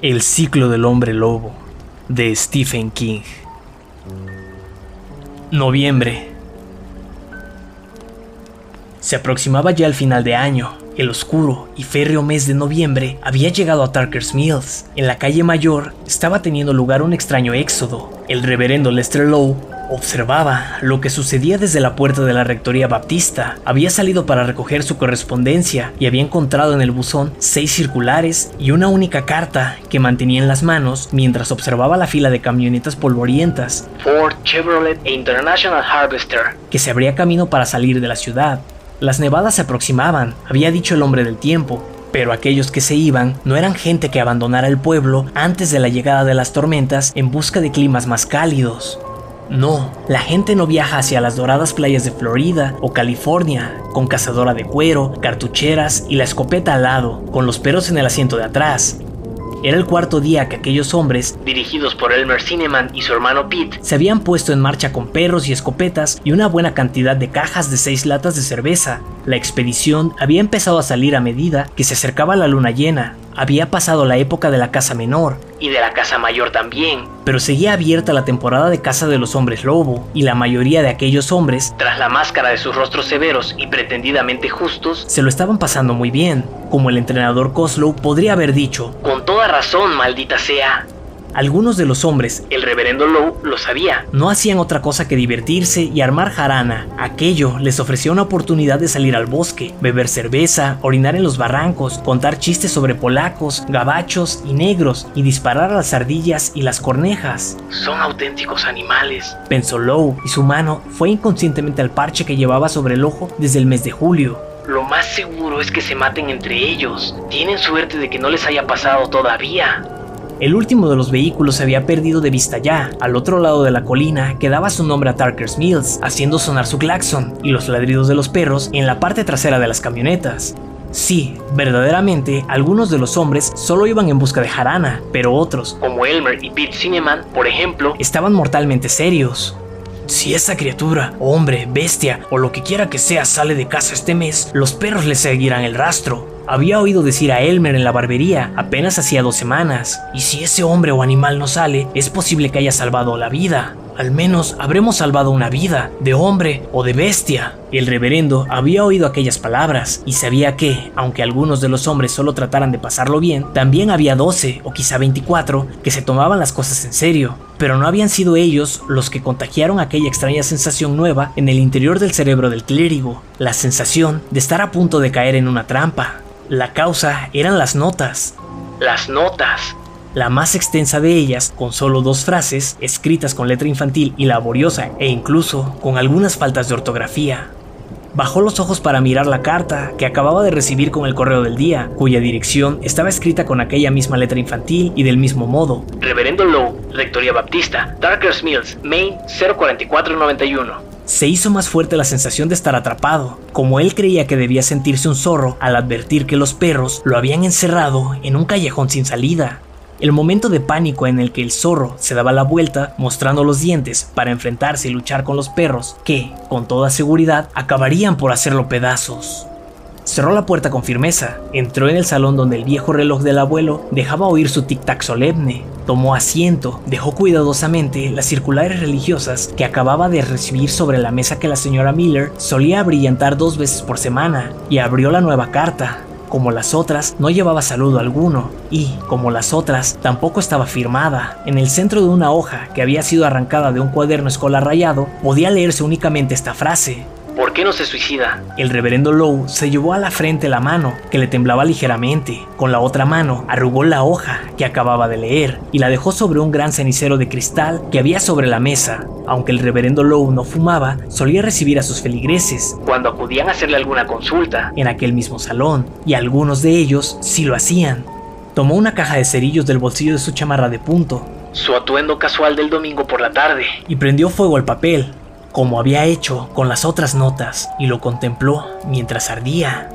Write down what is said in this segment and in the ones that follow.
El ciclo del hombre lobo de Stephen King. Noviembre. Se aproximaba ya el final de año. El oscuro y férreo mes de noviembre había llegado a Tarker's Mills. En la calle mayor estaba teniendo lugar un extraño éxodo. El reverendo Lester Lowe Observaba lo que sucedía desde la puerta de la Rectoría Baptista. Había salido para recoger su correspondencia y había encontrado en el buzón seis circulares y una única carta que mantenía en las manos mientras observaba la fila de camionetas polvorientas Ford, Chevrolet e International Harvester que se abría camino para salir de la ciudad. Las nevadas se aproximaban, había dicho el hombre del tiempo, pero aquellos que se iban no eran gente que abandonara el pueblo antes de la llegada de las tormentas en busca de climas más cálidos. No, la gente no viaja hacia las doradas playas de Florida o California, con cazadora de cuero, cartucheras y la escopeta al lado, con los perros en el asiento de atrás. Era el cuarto día que aquellos hombres, dirigidos por Elmer Cineman y su hermano Pete, se habían puesto en marcha con perros y escopetas y una buena cantidad de cajas de seis latas de cerveza. La expedición había empezado a salir a medida que se acercaba la luna llena. Había pasado la época de la caza menor, y de la casa mayor también, pero seguía abierta la temporada de caza de los hombres lobo, y la mayoría de aquellos hombres, tras la máscara de sus rostros severos y pretendidamente justos, se lo estaban pasando muy bien, como el entrenador Coslow podría haber dicho, con toda razón, maldita sea. Algunos de los hombres, el reverendo Lowe lo sabía, no hacían otra cosa que divertirse y armar jarana. Aquello les ofrecía una oportunidad de salir al bosque, beber cerveza, orinar en los barrancos, contar chistes sobre polacos, gabachos y negros y disparar a las ardillas y las cornejas. Son auténticos animales, pensó Lowe, y su mano fue inconscientemente al parche que llevaba sobre el ojo desde el mes de julio. Lo más seguro es que se maten entre ellos. Tienen suerte de que no les haya pasado todavía. El último de los vehículos se había perdido de vista ya. Al otro lado de la colina quedaba su nombre a Tarker's Mills, haciendo sonar su claxon y los ladridos de los perros en la parte trasera de las camionetas. Sí, verdaderamente, algunos de los hombres solo iban en busca de jarana, pero otros, como Elmer y Pete Cineman, por ejemplo, estaban mortalmente serios. Si esa criatura, hombre, bestia o lo que quiera que sea sale de casa este mes, los perros le seguirán el rastro. Había oído decir a Elmer en la barbería apenas hacía dos semanas, y si ese hombre o animal no sale, es posible que haya salvado la vida. Al menos habremos salvado una vida, de hombre o de bestia. El reverendo había oído aquellas palabras y sabía que, aunque algunos de los hombres solo trataran de pasarlo bien, también había 12 o quizá 24 que se tomaban las cosas en serio. Pero no habían sido ellos los que contagiaron aquella extraña sensación nueva en el interior del cerebro del clérigo, la sensación de estar a punto de caer en una trampa. La causa eran las notas. Las notas. La más extensa de ellas, con solo dos frases, escritas con letra infantil y laboriosa e incluso con algunas faltas de ortografía. Bajó los ojos para mirar la carta que acababa de recibir con el correo del día, cuya dirección estaba escrita con aquella misma letra infantil y del mismo modo. Reverendo Lowe, Rectoría Baptista, Darkers Mills, Maine 04491. Se hizo más fuerte la sensación de estar atrapado, como él creía que debía sentirse un zorro al advertir que los perros lo habían encerrado en un callejón sin salida. El momento de pánico en el que el zorro se daba la vuelta, mostrando los dientes para enfrentarse y luchar con los perros, que, con toda seguridad, acabarían por hacerlo pedazos. Cerró la puerta con firmeza, entró en el salón donde el viejo reloj del abuelo dejaba oír su tic-tac solemne, tomó asiento, dejó cuidadosamente las circulares religiosas que acababa de recibir sobre la mesa que la señora Miller solía brillantar dos veces por semana, y abrió la nueva carta. Como las otras, no llevaba saludo alguno, y, como las otras, tampoco estaba firmada. En el centro de una hoja que había sido arrancada de un cuaderno escolar rayado, podía leerse únicamente esta frase. ¿Por qué no se suicida? El reverendo Lowe se llevó a la frente la mano, que le temblaba ligeramente. Con la otra mano arrugó la hoja que acababa de leer y la dejó sobre un gran cenicero de cristal que había sobre la mesa. Aunque el reverendo Lowe no fumaba, solía recibir a sus feligreses cuando acudían a hacerle alguna consulta en aquel mismo salón, y algunos de ellos sí lo hacían. Tomó una caja de cerillos del bolsillo de su chamarra de punto, su atuendo casual del domingo por la tarde, y prendió fuego al papel, como había hecho con las otras notas, y lo contempló mientras ardía.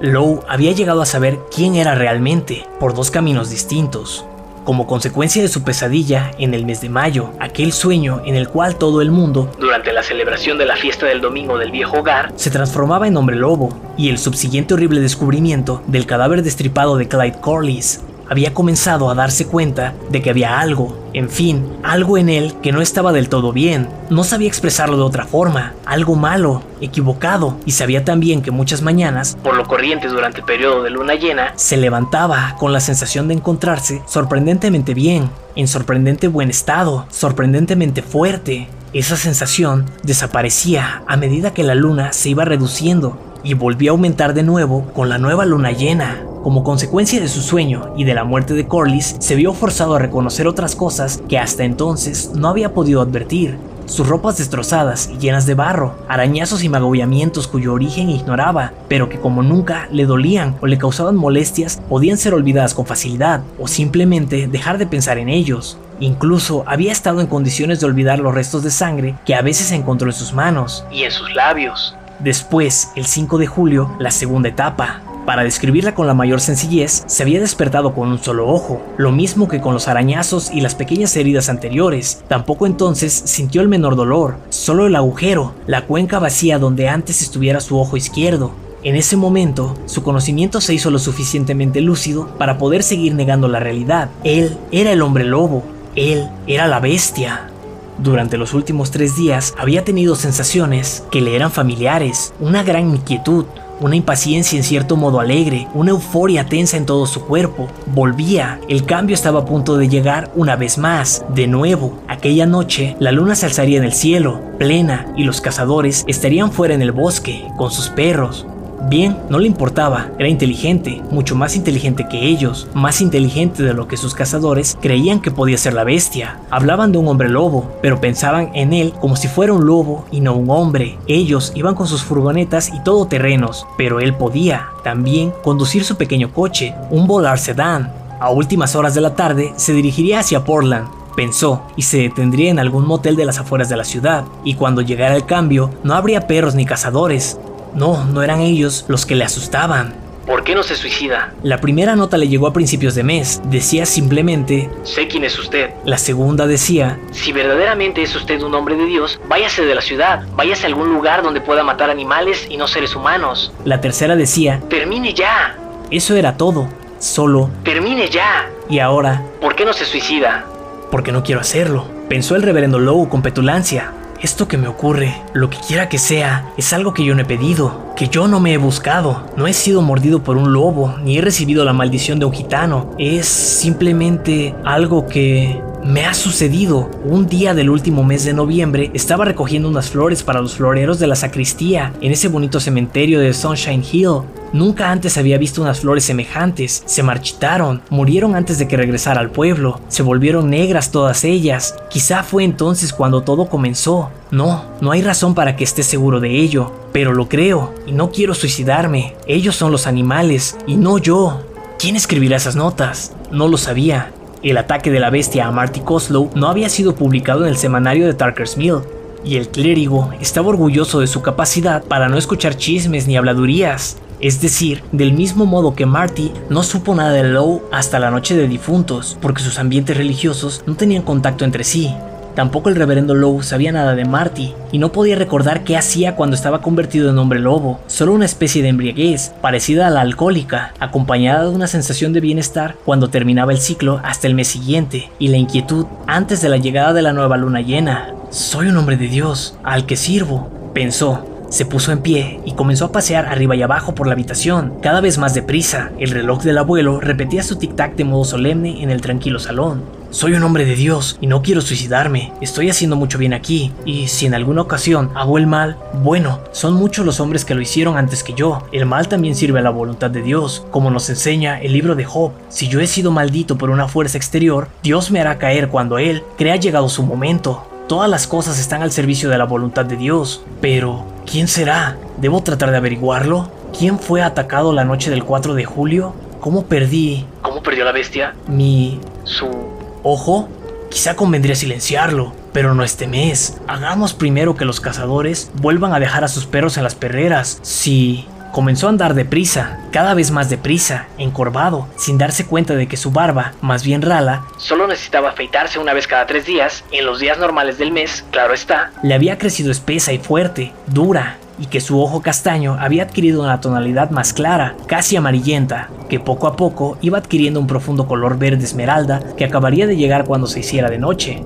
Lowe había llegado a saber quién era realmente por dos caminos distintos. Como consecuencia de su pesadilla en el mes de mayo, aquel sueño en el cual todo el mundo, durante la celebración de la fiesta del domingo del viejo hogar, se transformaba en hombre lobo, y el subsiguiente horrible descubrimiento del cadáver destripado de Clyde Corliss, había comenzado a darse cuenta de que había algo, en fin, algo en él que no estaba del todo bien. No sabía expresarlo de otra forma, algo malo, equivocado, y sabía también que muchas mañanas, por lo corriente durante el periodo de luna llena, se levantaba con la sensación de encontrarse sorprendentemente bien, en sorprendente buen estado, sorprendentemente fuerte. Esa sensación desaparecía a medida que la luna se iba reduciendo y volvió a aumentar de nuevo con la nueva luna llena. Como consecuencia de su sueño y de la muerte de Corliss, se vio forzado a reconocer otras cosas que hasta entonces no había podido advertir. Sus ropas destrozadas y llenas de barro, arañazos y magollamientos cuyo origen ignoraba, pero que como nunca le dolían o le causaban molestias, podían ser olvidadas con facilidad o simplemente dejar de pensar en ellos. Incluso había estado en condiciones de olvidar los restos de sangre que a veces encontró en sus manos y en sus labios. Después, el 5 de julio, la segunda etapa. Para describirla con la mayor sencillez, se había despertado con un solo ojo, lo mismo que con los arañazos y las pequeñas heridas anteriores. Tampoco entonces sintió el menor dolor, solo el agujero, la cuenca vacía donde antes estuviera su ojo izquierdo. En ese momento, su conocimiento se hizo lo suficientemente lúcido para poder seguir negando la realidad. Él era el hombre lobo, él era la bestia. Durante los últimos tres días había tenido sensaciones que le eran familiares, una gran inquietud, una impaciencia en cierto modo alegre, una euforia tensa en todo su cuerpo. Volvía, el cambio estaba a punto de llegar una vez más, de nuevo. Aquella noche, la luna se alzaría en el cielo, plena, y los cazadores estarían fuera en el bosque, con sus perros. Bien, no le importaba, era inteligente, mucho más inteligente que ellos, más inteligente de lo que sus cazadores creían que podía ser la bestia. Hablaban de un hombre lobo, pero pensaban en él como si fuera un lobo y no un hombre. Ellos iban con sus furgonetas y todoterrenos, pero él podía también conducir su pequeño coche, un volar sedán. A últimas horas de la tarde se dirigiría hacia Portland, pensó, y se detendría en algún motel de las afueras de la ciudad, y cuando llegara el cambio no habría perros ni cazadores, no, no eran ellos los que le asustaban. ¿Por qué no se suicida? La primera nota le llegó a principios de mes. Decía simplemente, sé quién es usted. La segunda decía, si verdaderamente es usted un hombre de Dios, váyase de la ciudad, váyase a algún lugar donde pueda matar animales y no seres humanos. La tercera decía, termine ya. Eso era todo. Solo, termine ya. Y ahora, ¿por qué no se suicida? Porque no quiero hacerlo, pensó el reverendo Lowe con petulancia. Esto que me ocurre, lo que quiera que sea, es algo que yo no he pedido, que yo no me he buscado. No he sido mordido por un lobo, ni he recibido la maldición de un gitano. Es simplemente algo que me ha sucedido. Un día del último mes de noviembre estaba recogiendo unas flores para los floreros de la sacristía en ese bonito cementerio de Sunshine Hill. Nunca antes había visto unas flores semejantes. Se marchitaron, murieron antes de que regresara al pueblo, se volvieron negras todas ellas. Quizá fue entonces cuando todo comenzó. No, no hay razón para que esté seguro de ello, pero lo creo y no quiero suicidarme. Ellos son los animales y no yo. ¿Quién escribirá esas notas? No lo sabía. El ataque de la bestia a Marty Coslow no había sido publicado en el semanario de Tarker's Mill, y el clérigo estaba orgulloso de su capacidad para no escuchar chismes ni habladurías. Es decir, del mismo modo que Marty no supo nada de Lowe hasta la noche de difuntos, porque sus ambientes religiosos no tenían contacto entre sí. Tampoco el reverendo Lowe sabía nada de Marty y no podía recordar qué hacía cuando estaba convertido en hombre lobo, solo una especie de embriaguez parecida a la alcohólica, acompañada de una sensación de bienestar cuando terminaba el ciclo hasta el mes siguiente y la inquietud antes de la llegada de la nueva luna llena. Soy un hombre de Dios, al que sirvo, pensó, se puso en pie y comenzó a pasear arriba y abajo por la habitación, cada vez más deprisa. El reloj del abuelo repetía su tic-tac de modo solemne en el tranquilo salón. Soy un hombre de Dios y no quiero suicidarme. Estoy haciendo mucho bien aquí. Y si en alguna ocasión hago el mal, bueno, son muchos los hombres que lo hicieron antes que yo. El mal también sirve a la voluntad de Dios, como nos enseña el libro de Job. Si yo he sido maldito por una fuerza exterior, Dios me hará caer cuando Él crea llegado su momento. Todas las cosas están al servicio de la voluntad de Dios. Pero, ¿quién será? ¿Debo tratar de averiguarlo? ¿Quién fue atacado la noche del 4 de julio? ¿Cómo perdí? ¿Cómo perdió la bestia? Mi... Su... ¿Ojo? Quizá convendría silenciarlo, pero no este mes. Hagamos primero que los cazadores vuelvan a dejar a sus perros en las perreras. Si Comenzó a andar deprisa, cada vez más deprisa, encorvado, sin darse cuenta de que su barba, más bien rala, solo necesitaba afeitarse una vez cada tres días, en los días normales del mes, claro está, le había crecido espesa y fuerte, dura, y que su ojo castaño había adquirido una tonalidad más clara, casi amarillenta, que poco a poco iba adquiriendo un profundo color verde esmeralda que acabaría de llegar cuando se hiciera de noche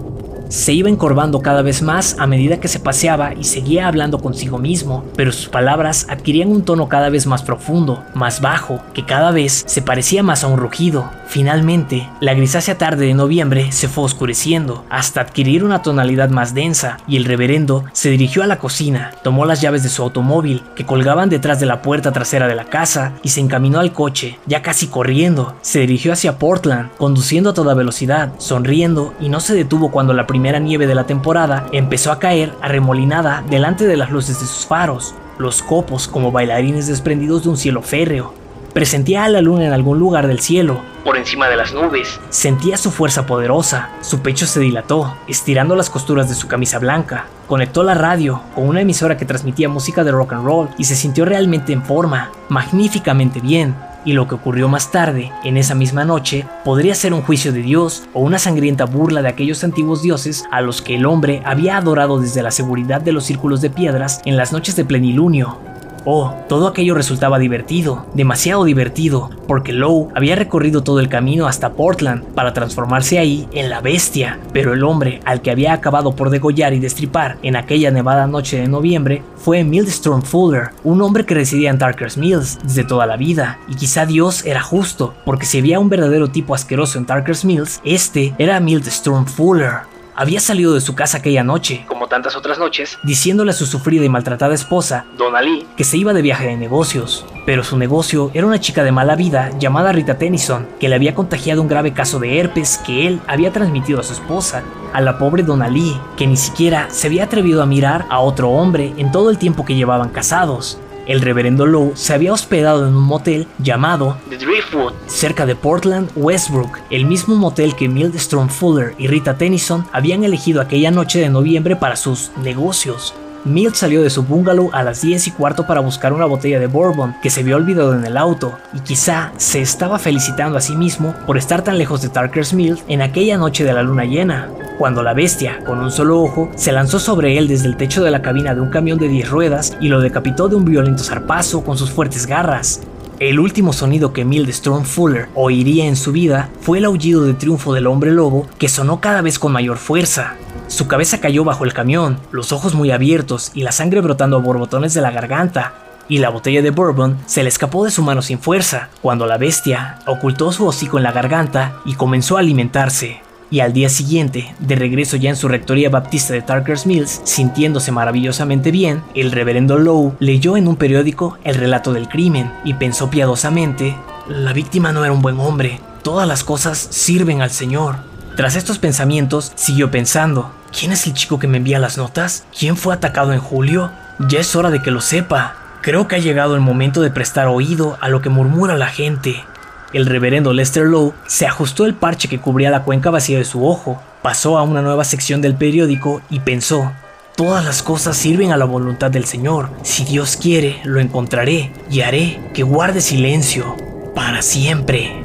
se iba encorvando cada vez más a medida que se paseaba y seguía hablando consigo mismo, pero sus palabras adquirían un tono cada vez más profundo, más bajo, que cada vez se parecía más a un rugido. Finalmente, la grisácea tarde de noviembre se fue oscureciendo hasta adquirir una tonalidad más densa y el reverendo se dirigió a la cocina, tomó las llaves de su automóvil que colgaban detrás de la puerta trasera de la casa y se encaminó al coche, ya casi corriendo. Se dirigió hacia Portland, conduciendo a toda velocidad, sonriendo y no se detuvo cuando la primera primera nieve de la temporada empezó a caer arremolinada delante de las luces de sus faros, los copos como bailarines desprendidos de un cielo férreo. Presentía a la luna en algún lugar del cielo, por encima de las nubes. Sentía su fuerza poderosa, su pecho se dilató, estirando las costuras de su camisa blanca. Conectó la radio con una emisora que transmitía música de rock and roll y se sintió realmente en forma, magníficamente bien y lo que ocurrió más tarde, en esa misma noche, podría ser un juicio de Dios o una sangrienta burla de aquellos antiguos dioses a los que el hombre había adorado desde la seguridad de los círculos de piedras en las noches de plenilunio. Oh, todo aquello resultaba divertido, demasiado divertido, porque Lowe había recorrido todo el camino hasta Portland para transformarse ahí en la bestia, pero el hombre al que había acabado por degollar y destripar en aquella nevada noche de noviembre fue Mildstorm Fuller, un hombre que residía en Tarker's Mills desde toda la vida, y quizá Dios era justo, porque si había un verdadero tipo asqueroso en Tarker's Mills, este era Mildstorm Fuller había salido de su casa aquella noche, como tantas otras noches, diciéndole a su sufrida y maltratada esposa, Donna Lee, que se iba de viaje de negocios. Pero su negocio era una chica de mala vida llamada Rita Tennyson, que le había contagiado un grave caso de herpes que él había transmitido a su esposa, a la pobre Donna Lee, que ni siquiera se había atrevido a mirar a otro hombre en todo el tiempo que llevaban casados. El reverendo Lowe se había hospedado en un motel llamado The Driftwood, cerca de Portland, Westbrook, el mismo motel que Mildstrom Fuller y Rita Tennyson habían elegido aquella noche de noviembre para sus negocios. Milt salió de su bungalow a las 10 y cuarto para buscar una botella de bourbon que se había olvidado en el auto, y quizá se estaba felicitando a sí mismo por estar tan lejos de Tarker's Mill en aquella noche de la luna llena, cuando la bestia, con un solo ojo, se lanzó sobre él desde el techo de la cabina de un camión de 10 ruedas y lo decapitó de un violento zarpazo con sus fuertes garras. El último sonido que Storm Fuller oiría en su vida fue el aullido de triunfo del hombre lobo que sonó cada vez con mayor fuerza. Su cabeza cayó bajo el camión, los ojos muy abiertos y la sangre brotando a borbotones de la garganta, y la botella de bourbon se le escapó de su mano sin fuerza, cuando la bestia ocultó su hocico en la garganta y comenzó a alimentarse. Y al día siguiente, de regreso ya en su rectoría baptista de Tarker's Mills, sintiéndose maravillosamente bien, el reverendo Lowe leyó en un periódico el relato del crimen y pensó piadosamente, la víctima no era un buen hombre, todas las cosas sirven al Señor. Tras estos pensamientos, siguió pensando, ¿Quién es el chico que me envía las notas? ¿Quién fue atacado en julio? Ya es hora de que lo sepa. Creo que ha llegado el momento de prestar oído a lo que murmura la gente. El reverendo Lester Lowe se ajustó el parche que cubría la cuenca vacía de su ojo, pasó a una nueva sección del periódico y pensó, Todas las cosas sirven a la voluntad del Señor. Si Dios quiere, lo encontraré y haré que guarde silencio para siempre.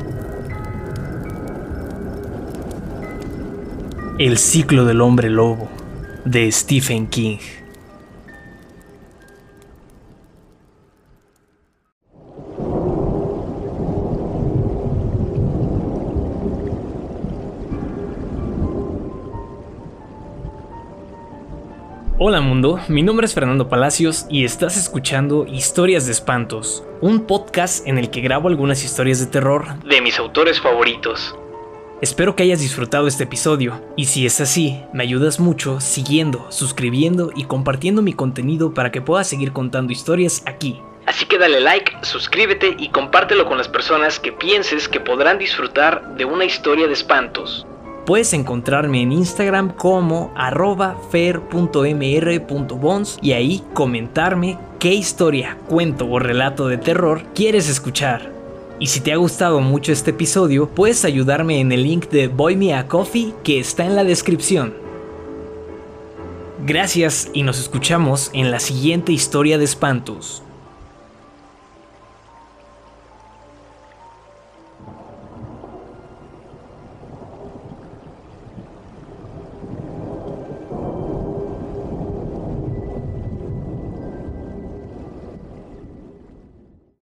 El ciclo del hombre lobo de Stephen King. Hola mundo, mi nombre es Fernando Palacios y estás escuchando Historias de Espantos, un podcast en el que grabo algunas historias de terror de mis autores favoritos. Espero que hayas disfrutado este episodio y si es así, me ayudas mucho siguiendo, suscribiendo y compartiendo mi contenido para que pueda seguir contando historias aquí. Así que dale like, suscríbete y compártelo con las personas que pienses que podrán disfrutar de una historia de espantos. Puedes encontrarme en Instagram como arroba fer.mr.bons y ahí comentarme qué historia, cuento o relato de terror quieres escuchar. Y si te ha gustado mucho este episodio, puedes ayudarme en el link de Boy Me a Coffee que está en la descripción. Gracias y nos escuchamos en la siguiente historia de espantos.